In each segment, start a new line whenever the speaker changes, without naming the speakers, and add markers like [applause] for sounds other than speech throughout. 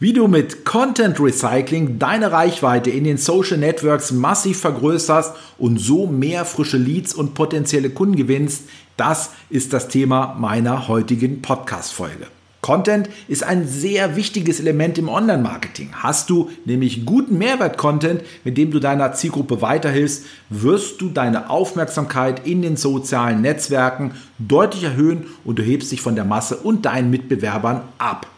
Wie du mit Content Recycling deine Reichweite in den Social Networks massiv vergrößerst und so mehr frische Leads und potenzielle Kunden gewinnst, das ist das Thema meiner heutigen Podcast-Folge. Content ist ein sehr wichtiges Element im Online-Marketing. Hast du nämlich guten Mehrwert-Content, mit dem du deiner Zielgruppe weiterhilfst, wirst du deine Aufmerksamkeit in den sozialen Netzwerken deutlich erhöhen und du hebst dich von der Masse und deinen Mitbewerbern ab.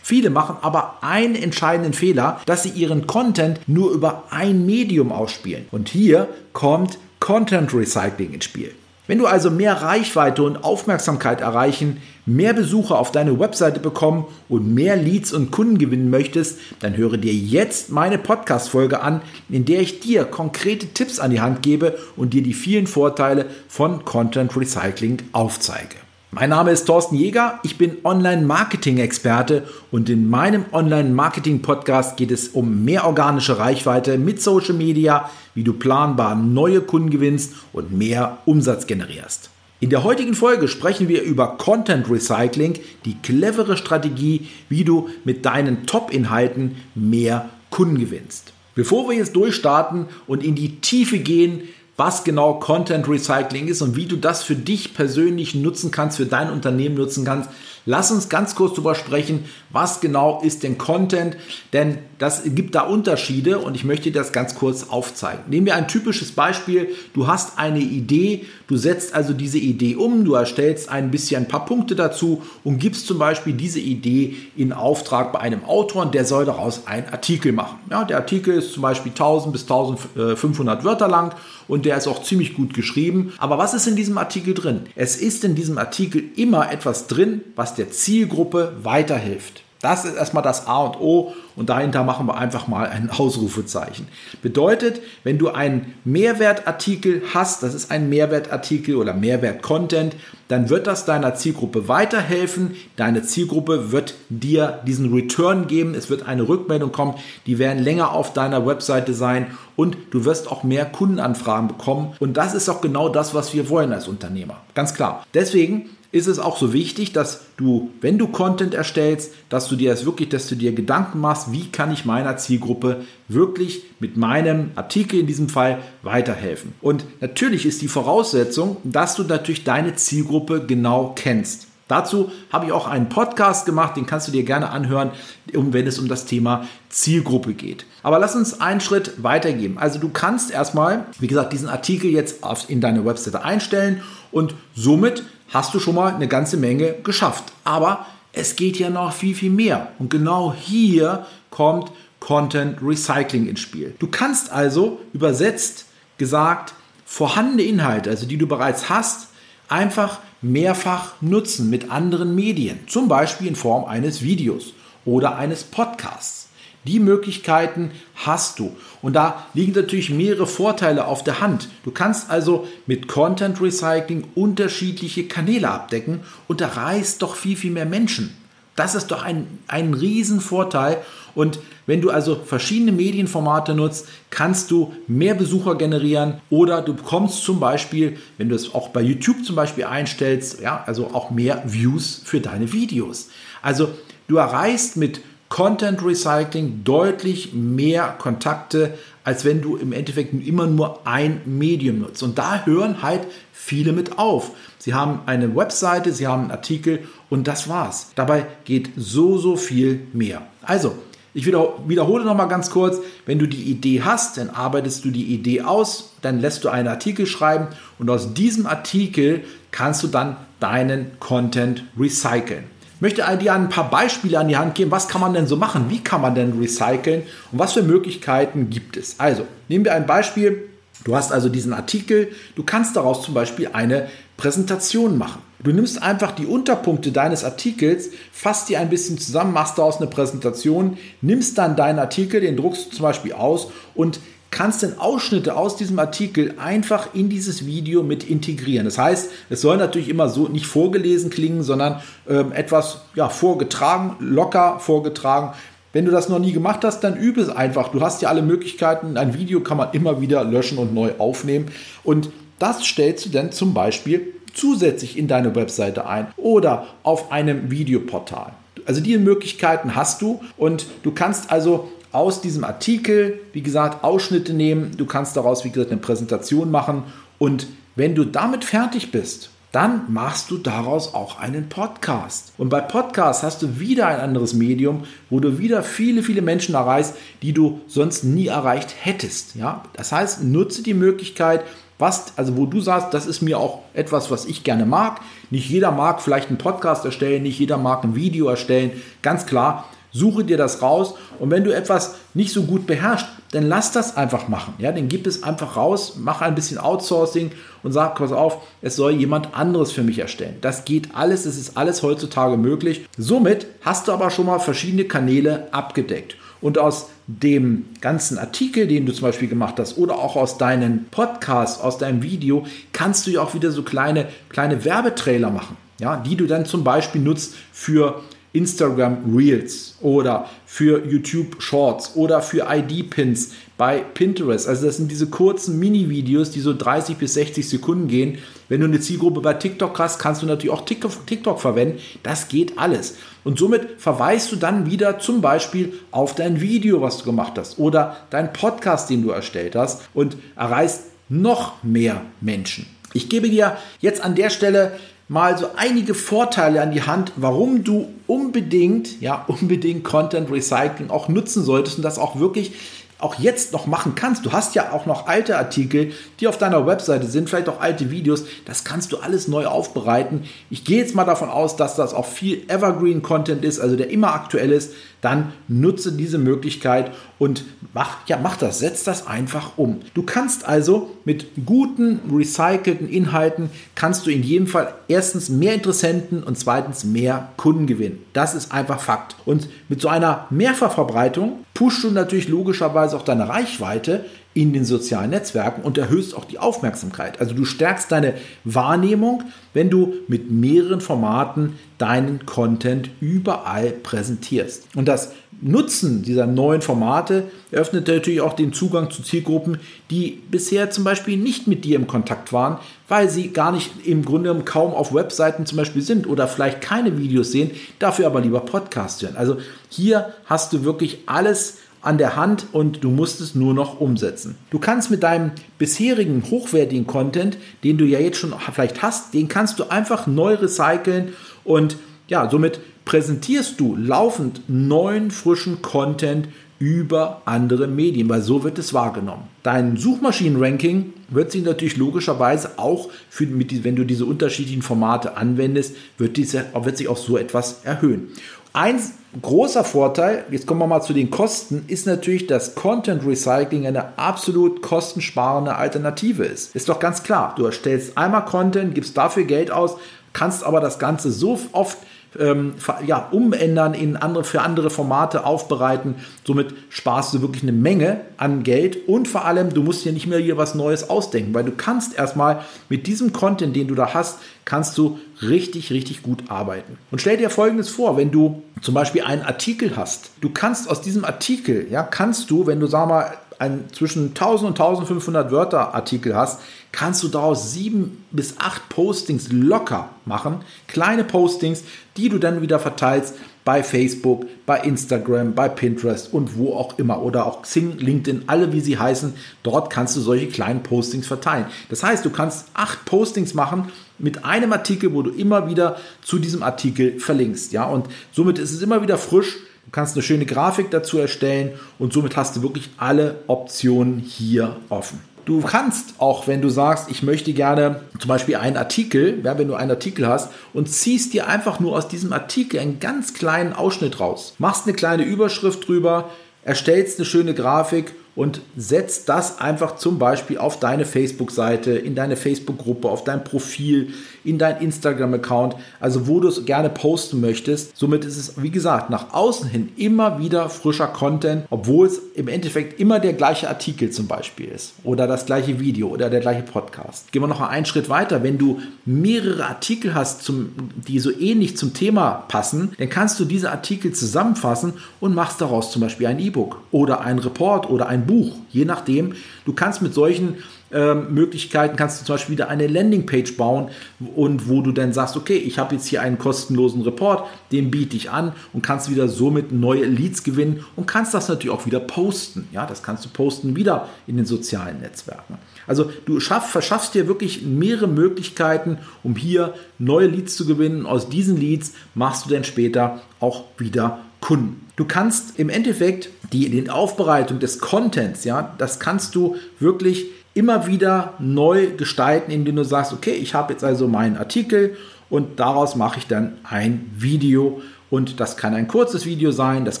Viele machen aber einen entscheidenden Fehler, dass sie ihren Content nur über ein Medium ausspielen. Und hier kommt Content Recycling ins Spiel. Wenn du also mehr Reichweite und Aufmerksamkeit erreichen, mehr Besucher auf deine Webseite bekommen und mehr Leads und Kunden gewinnen möchtest, dann höre dir jetzt meine Podcast-Folge an, in der ich dir konkrete Tipps an die Hand gebe und dir die vielen Vorteile von Content Recycling aufzeige. Mein Name ist Thorsten Jäger, ich bin Online-Marketing-Experte und in meinem Online-Marketing-Podcast geht es um mehr organische Reichweite mit Social Media, wie du planbar neue Kunden gewinnst und mehr Umsatz generierst. In der heutigen Folge sprechen wir über Content Recycling, die clevere Strategie, wie du mit deinen Top-Inhalten mehr Kunden gewinnst. Bevor wir jetzt durchstarten und in die Tiefe gehen, was genau Content Recycling ist und wie du das für dich persönlich nutzen kannst, für dein Unternehmen nutzen kannst. Lass uns ganz kurz darüber sprechen, was genau ist denn Content, denn das gibt da Unterschiede und ich möchte das ganz kurz aufzeigen. Nehmen wir ein typisches Beispiel. Du hast eine Idee, du setzt also diese Idee um, du erstellst ein bisschen ein paar Punkte dazu und gibst zum Beispiel diese Idee in Auftrag bei einem Autor und der soll daraus einen Artikel machen. Ja, der Artikel ist zum Beispiel 1000 bis 1500 Wörter lang und der ist auch ziemlich gut geschrieben. Aber was ist in diesem Artikel drin? Es ist in diesem Artikel immer etwas drin, was der Zielgruppe weiterhilft. Das ist erstmal das A und O und dahinter machen wir einfach mal ein [laughs] Ausrufezeichen. Bedeutet, wenn du einen Mehrwertartikel hast, das ist ein Mehrwertartikel oder Mehrwert-Content, dann wird das deiner Zielgruppe weiterhelfen. Deine Zielgruppe wird dir diesen Return geben. Es wird eine Rückmeldung kommen. Die werden länger auf deiner Webseite sein und du wirst auch mehr Kundenanfragen bekommen. Und das ist auch genau das, was wir wollen als Unternehmer. Ganz klar. Deswegen ist es auch so wichtig, dass du, wenn du Content erstellst, dass du dir das wirklich, dass du dir Gedanken machst, wie kann ich meiner Zielgruppe wirklich mit meinem Artikel in diesem Fall weiterhelfen. Und natürlich ist die Voraussetzung, dass du natürlich deine Zielgruppe genau kennst. Dazu habe ich auch einen Podcast gemacht, den kannst du dir gerne anhören, wenn es um das Thema Zielgruppe geht. Aber lass uns einen Schritt weitergehen. Also du kannst erstmal, wie gesagt, diesen Artikel jetzt in deine Webseite einstellen und somit hast du schon mal eine ganze Menge geschafft. Aber es geht ja noch viel, viel mehr. Und genau hier kommt Content Recycling ins Spiel. Du kannst also übersetzt gesagt vorhandene Inhalte, also die du bereits hast, einfach mehrfach nutzen mit anderen Medien, zum Beispiel in Form eines Videos oder eines Podcasts. Die Möglichkeiten hast du. Und da liegen natürlich mehrere Vorteile auf der Hand. Du kannst also mit Content Recycling unterschiedliche Kanäle abdecken und erreichst doch viel, viel mehr Menschen. Das ist doch ein, ein Riesenvorteil. Und wenn du also verschiedene Medienformate nutzt, kannst du mehr Besucher generieren oder du bekommst zum Beispiel, wenn du es auch bei YouTube zum Beispiel einstellst, ja, also auch mehr Views für deine Videos. Also du erreichst mit Content Recycling deutlich mehr Kontakte, als wenn du im Endeffekt immer nur ein Medium nutzt. Und da hören halt viele mit auf. Sie haben eine Webseite, sie haben einen Artikel und das war's. Dabei geht so, so viel mehr. Also, ich wiederhole noch mal ganz kurz, wenn du die Idee hast, dann arbeitest du die Idee aus, dann lässt du einen Artikel schreiben und aus diesem Artikel kannst du dann deinen Content recyceln möchte dir ein paar Beispiele an die Hand geben. Was kann man denn so machen? Wie kann man denn recyceln? Und was für Möglichkeiten gibt es? Also, nehmen wir ein Beispiel. Du hast also diesen Artikel. Du kannst daraus zum Beispiel eine Präsentation machen. Du nimmst einfach die Unterpunkte deines Artikels, fasst die ein bisschen zusammen, machst daraus eine Präsentation, nimmst dann deinen Artikel, den druckst du zum Beispiel aus und kannst dann Ausschnitte aus diesem Artikel einfach in dieses Video mit integrieren. Das heißt, es soll natürlich immer so nicht vorgelesen klingen, sondern ähm, etwas ja, vorgetragen, locker vorgetragen. Wenn du das noch nie gemacht hast, dann übe es einfach. Du hast ja alle Möglichkeiten. Ein Video kann man immer wieder löschen und neu aufnehmen. Und das stellst du dann zum Beispiel zusätzlich in deine Webseite ein oder auf einem Videoportal. Also diese Möglichkeiten hast du und du kannst also aus diesem Artikel, wie gesagt, Ausschnitte nehmen. Du kannst daraus, wie gesagt, eine Präsentation machen. Und wenn du damit fertig bist, dann machst du daraus auch einen Podcast. Und bei Podcast hast du wieder ein anderes Medium, wo du wieder viele, viele Menschen erreichst, die du sonst nie erreicht hättest. Ja? Das heißt, nutze die Möglichkeit, was, also wo du sagst, das ist mir auch etwas, was ich gerne mag. Nicht jeder mag vielleicht einen Podcast erstellen, nicht jeder mag ein Video erstellen. Ganz klar, Suche dir das raus und wenn du etwas nicht so gut beherrschst, dann lass das einfach machen. Ja, dann gib es einfach raus, mach ein bisschen Outsourcing und sag, pass auf, es soll jemand anderes für mich erstellen. Das geht alles, es ist alles heutzutage möglich. Somit hast du aber schon mal verschiedene Kanäle abgedeckt. Und aus dem ganzen Artikel, den du zum Beispiel gemacht hast, oder auch aus deinen Podcasts, aus deinem Video, kannst du ja auch wieder so kleine, kleine Werbetrailer machen, ja, die du dann zum Beispiel nutzt für Instagram Reels oder für YouTube Shorts oder für ID-Pins bei Pinterest. Also das sind diese kurzen Mini-Videos, die so 30 bis 60 Sekunden gehen. Wenn du eine Zielgruppe bei TikTok hast, kannst du natürlich auch TikTok verwenden. Das geht alles. Und somit verweist du dann wieder zum Beispiel auf dein Video, was du gemacht hast oder dein Podcast, den du erstellt hast und erreichst noch mehr Menschen. Ich gebe dir jetzt an der Stelle mal so einige Vorteile an die Hand, warum du unbedingt, ja, unbedingt Content Recycling auch nutzen solltest und das auch wirklich auch jetzt noch machen kannst. Du hast ja auch noch alte Artikel, die auf deiner Webseite sind, vielleicht auch alte Videos. Das kannst du alles neu aufbereiten. Ich gehe jetzt mal davon aus, dass das auch viel Evergreen Content ist, also der immer aktuell ist dann nutze diese Möglichkeit und mach, ja, mach das, setz das einfach um. Du kannst also mit guten, recycelten Inhalten, kannst du in jedem Fall erstens mehr Interessenten und zweitens mehr Kunden gewinnen. Das ist einfach Fakt. Und mit so einer Mehrfachverbreitung pushst du natürlich logischerweise auch deine Reichweite in den sozialen Netzwerken und erhöhst auch die Aufmerksamkeit. Also du stärkst deine Wahrnehmung, wenn du mit mehreren Formaten deinen Content überall präsentierst. Und das Nutzen dieser neuen Formate eröffnet natürlich auch den Zugang zu Zielgruppen, die bisher zum Beispiel nicht mit dir im Kontakt waren, weil sie gar nicht im Grunde kaum auf Webseiten zum Beispiel sind oder vielleicht keine Videos sehen, dafür aber lieber Podcasts hören. Also hier hast du wirklich alles an der Hand und du musst es nur noch umsetzen. Du kannst mit deinem bisherigen hochwertigen Content, den du ja jetzt schon vielleicht hast, den kannst du einfach neu recyceln und ja, somit präsentierst du laufend neuen frischen Content über andere Medien, weil so wird es wahrgenommen. Dein Suchmaschinenranking wird sich natürlich logischerweise auch, für, mit, wenn du diese unterschiedlichen Formate anwendest, wird, diese, wird sich auch so etwas erhöhen. Ein großer Vorteil, jetzt kommen wir mal zu den Kosten, ist natürlich, dass Content Recycling eine absolut kostensparende Alternative ist. Ist doch ganz klar. Du erstellst einmal Content, gibst dafür Geld aus, kannst aber das Ganze so oft ähm, ja, umändern, in andere, für andere Formate aufbereiten. Somit sparst du wirklich eine Menge an Geld und vor allem, du musst dir nicht mehr hier was Neues ausdenken, weil du kannst erstmal mit diesem Content, den du da hast, kannst du richtig, richtig gut arbeiten. Und stell dir Folgendes vor, wenn du zum Beispiel einen Artikel hast, du kannst aus diesem Artikel, ja, kannst du, wenn du, sag mal, ein zwischen 1000 und 1500 Wörter Artikel hast, kannst du daraus sieben bis acht Postings locker machen. Kleine Postings, die du dann wieder verteilst bei Facebook, bei Instagram, bei Pinterest und wo auch immer oder auch Xing, LinkedIn, alle wie sie heißen. Dort kannst du solche kleinen Postings verteilen. Das heißt, du kannst acht Postings machen mit einem Artikel, wo du immer wieder zu diesem Artikel verlinkst. Ja, und somit ist es immer wieder frisch. Du kannst eine schöne Grafik dazu erstellen und somit hast du wirklich alle Optionen hier offen. Du kannst auch, wenn du sagst, ich möchte gerne zum Beispiel einen Artikel, ja, wenn du einen Artikel hast und ziehst dir einfach nur aus diesem Artikel einen ganz kleinen Ausschnitt raus, machst eine kleine Überschrift drüber, erstellst eine schöne Grafik und setzt das einfach zum Beispiel auf deine Facebook-Seite, in deine Facebook-Gruppe, auf dein Profil, in dein Instagram-Account, also wo du es gerne posten möchtest. Somit ist es, wie gesagt, nach außen hin immer wieder frischer Content, obwohl es im Endeffekt immer der gleiche Artikel zum Beispiel ist oder das gleiche Video oder der gleiche Podcast. Gehen wir noch einen Schritt weiter. Wenn du mehrere Artikel hast, zum, die so ähnlich zum Thema passen, dann kannst du diese Artikel zusammenfassen und machst daraus zum Beispiel ein E-Book oder ein Report oder ein Buch, je nachdem. Du kannst mit solchen ähm, Möglichkeiten kannst du zum Beispiel wieder eine Landingpage bauen und wo du dann sagst, okay, ich habe jetzt hier einen kostenlosen Report, den biete ich an und kannst wieder somit neue Leads gewinnen und kannst das natürlich auch wieder posten. Ja, das kannst du posten wieder in den sozialen Netzwerken. Also du schaff, verschaffst dir wirklich mehrere Möglichkeiten, um hier neue Leads zu gewinnen. Aus diesen Leads machst du dann später auch wieder Kunden. Du kannst im Endeffekt die, die Aufbereitung des Contents, ja, das kannst du wirklich immer wieder neu gestalten, indem du sagst, okay, ich habe jetzt also meinen Artikel und daraus mache ich dann ein Video. Und das kann ein kurzes Video sein, das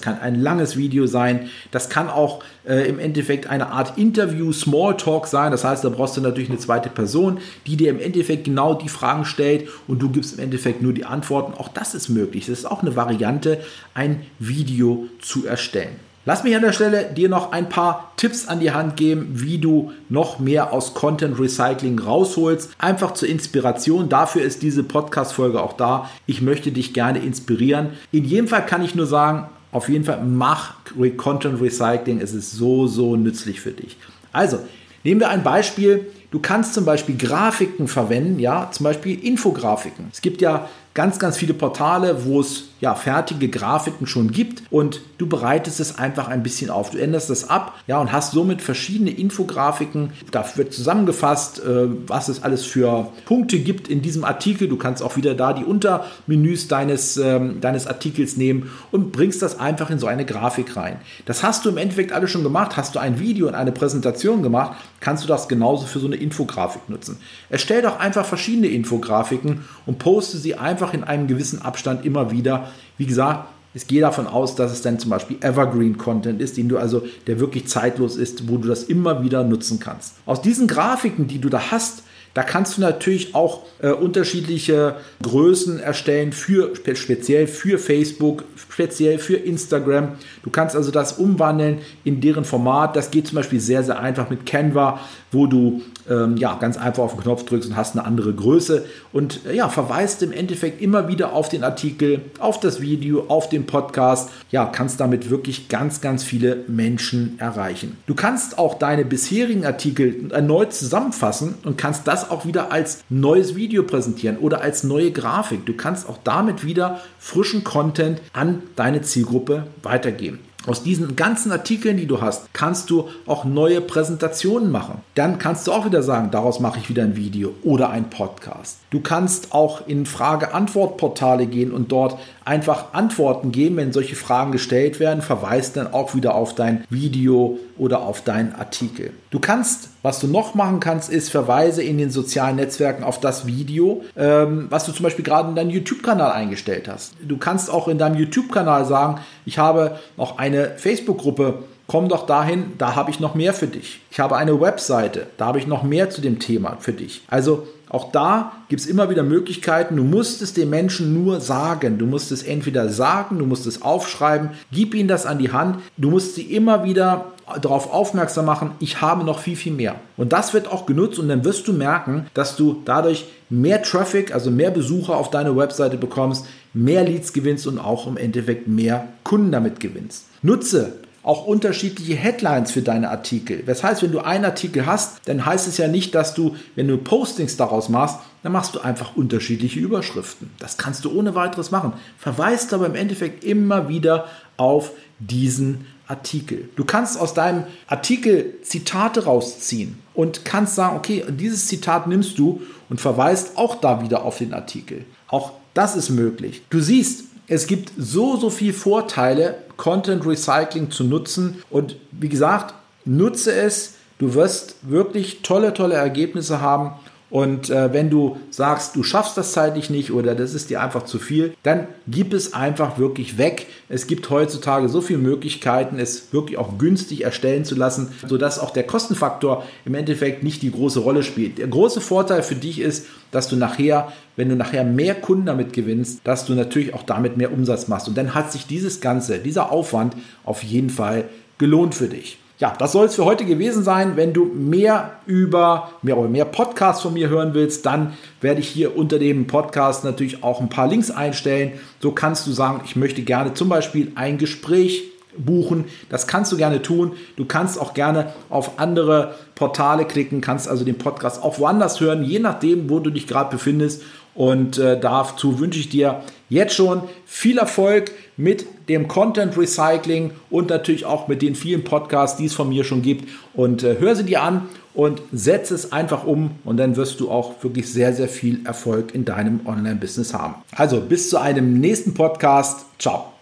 kann ein langes Video sein, das kann auch äh, im Endeffekt eine Art Interview, Smalltalk sein. Das heißt, da brauchst du natürlich eine zweite Person, die dir im Endeffekt genau die Fragen stellt und du gibst im Endeffekt nur die Antworten. Auch das ist möglich. Das ist auch eine Variante, ein Video zu erstellen. Lass mich an der Stelle dir noch ein paar Tipps an die Hand geben, wie du noch mehr aus Content Recycling rausholst. Einfach zur Inspiration. Dafür ist diese Podcast-Folge auch da. Ich möchte dich gerne inspirieren. In jedem Fall kann ich nur sagen, auf jeden Fall mach Content Recycling. Es ist so, so nützlich für dich. Also, nehmen wir ein Beispiel. Du kannst zum Beispiel Grafiken verwenden, ja, zum Beispiel Infografiken. Es gibt ja ganz, ganz viele Portale, wo es ja, fertige Grafiken schon gibt und du bereitest es einfach ein bisschen auf. Du änderst das ab ja, und hast somit verschiedene Infografiken. Da wird zusammengefasst, äh, was es alles für Punkte gibt in diesem Artikel. Du kannst auch wieder da die Untermenüs deines, ähm, deines Artikels nehmen und bringst das einfach in so eine Grafik rein. Das hast du im Endeffekt alles schon gemacht. Hast du ein Video und eine Präsentation gemacht, kannst du das genauso für so eine Infografik nutzen. Erstell doch einfach verschiedene Infografiken und poste sie einfach in einem gewissen Abstand immer wieder wie gesagt, ich gehe davon aus, dass es dann zum Beispiel Evergreen Content ist, den du also, der wirklich zeitlos ist, wo du das immer wieder nutzen kannst. Aus diesen Grafiken, die du da hast, da kannst du natürlich auch äh, unterschiedliche Größen erstellen, für, speziell für Facebook, speziell für Instagram. Du kannst also das umwandeln in deren Format. Das geht zum Beispiel sehr, sehr einfach mit Canva, wo du ähm, ja, ganz einfach auf den Knopf drückst und hast eine andere Größe und äh, ja, verweist im Endeffekt immer wieder auf den Artikel, auf das Video, auf den Podcast. Ja, kannst damit wirklich ganz, ganz viele Menschen erreichen. Du kannst auch deine bisherigen Artikel erneut zusammenfassen und kannst das auch wieder als neues Video präsentieren oder als neue Grafik. Du kannst auch damit wieder frischen Content an deine Zielgruppe weitergeben. Aus diesen ganzen Artikeln, die du hast, kannst du auch neue Präsentationen machen. Dann kannst du auch wieder sagen, daraus mache ich wieder ein Video oder ein Podcast. Du kannst auch in Frage-Antwort-Portale gehen und dort einfach Antworten geben, wenn solche Fragen gestellt werden, verweist dann auch wieder auf dein Video oder auf deinen Artikel. Du kannst, was du noch machen kannst, ist Verweise in den sozialen Netzwerken auf das Video, ähm, was du zum Beispiel gerade in deinem YouTube-Kanal eingestellt hast. Du kannst auch in deinem YouTube-Kanal sagen, ich habe noch eine Facebook-Gruppe komm doch dahin, da habe ich noch mehr für dich. Ich habe eine Webseite, da habe ich noch mehr zu dem Thema für dich. Also auch da gibt es immer wieder Möglichkeiten. Du musst es den Menschen nur sagen. Du musst es entweder sagen, du musst es aufschreiben, gib ihnen das an die Hand. Du musst sie immer wieder darauf aufmerksam machen, ich habe noch viel, viel mehr. Und das wird auch genutzt und dann wirst du merken, dass du dadurch mehr Traffic, also mehr Besucher auf deine Webseite bekommst, mehr Leads gewinnst und auch im Endeffekt mehr Kunden damit gewinnst. Nutze auch unterschiedliche Headlines für deine Artikel. Das heißt, wenn du einen Artikel hast, dann heißt es ja nicht, dass du, wenn du Postings daraus machst, dann machst du einfach unterschiedliche Überschriften. Das kannst du ohne weiteres machen. Verweist aber im Endeffekt immer wieder auf diesen Artikel. Du kannst aus deinem Artikel Zitate rausziehen und kannst sagen, okay, dieses Zitat nimmst du und verweist auch da wieder auf den Artikel. Auch das ist möglich. Du siehst, es gibt so, so viele Vorteile, Content Recycling zu nutzen. Und wie gesagt, nutze es. Du wirst wirklich tolle, tolle Ergebnisse haben. Und äh, wenn du sagst, du schaffst das zeitlich nicht oder das ist dir einfach zu viel, dann gib es einfach wirklich weg. Es gibt heutzutage so viele Möglichkeiten, es wirklich auch günstig erstellen zu lassen, sodass auch der Kostenfaktor im Endeffekt nicht die große Rolle spielt. Der große Vorteil für dich ist, dass du nachher, wenn du nachher mehr Kunden damit gewinnst, dass du natürlich auch damit mehr Umsatz machst. Und dann hat sich dieses Ganze, dieser Aufwand auf jeden Fall gelohnt für dich. Ja, das soll es für heute gewesen sein. Wenn du mehr über mehr oder mehr Podcasts von mir hören willst, dann werde ich hier unter dem Podcast natürlich auch ein paar Links einstellen. So kannst du sagen, ich möchte gerne zum Beispiel ein Gespräch buchen. Das kannst du gerne tun. Du kannst auch gerne auf andere Portale klicken, kannst also den Podcast auch woanders hören, je nachdem, wo du dich gerade befindest. Und äh, dazu wünsche ich dir jetzt schon viel Erfolg mit dem Content Recycling und natürlich auch mit den vielen Podcasts, die es von mir schon gibt. Und äh, hör sie dir an und setze es einfach um und dann wirst du auch wirklich sehr, sehr viel Erfolg in deinem Online-Business haben. Also bis zu einem nächsten Podcast. Ciao.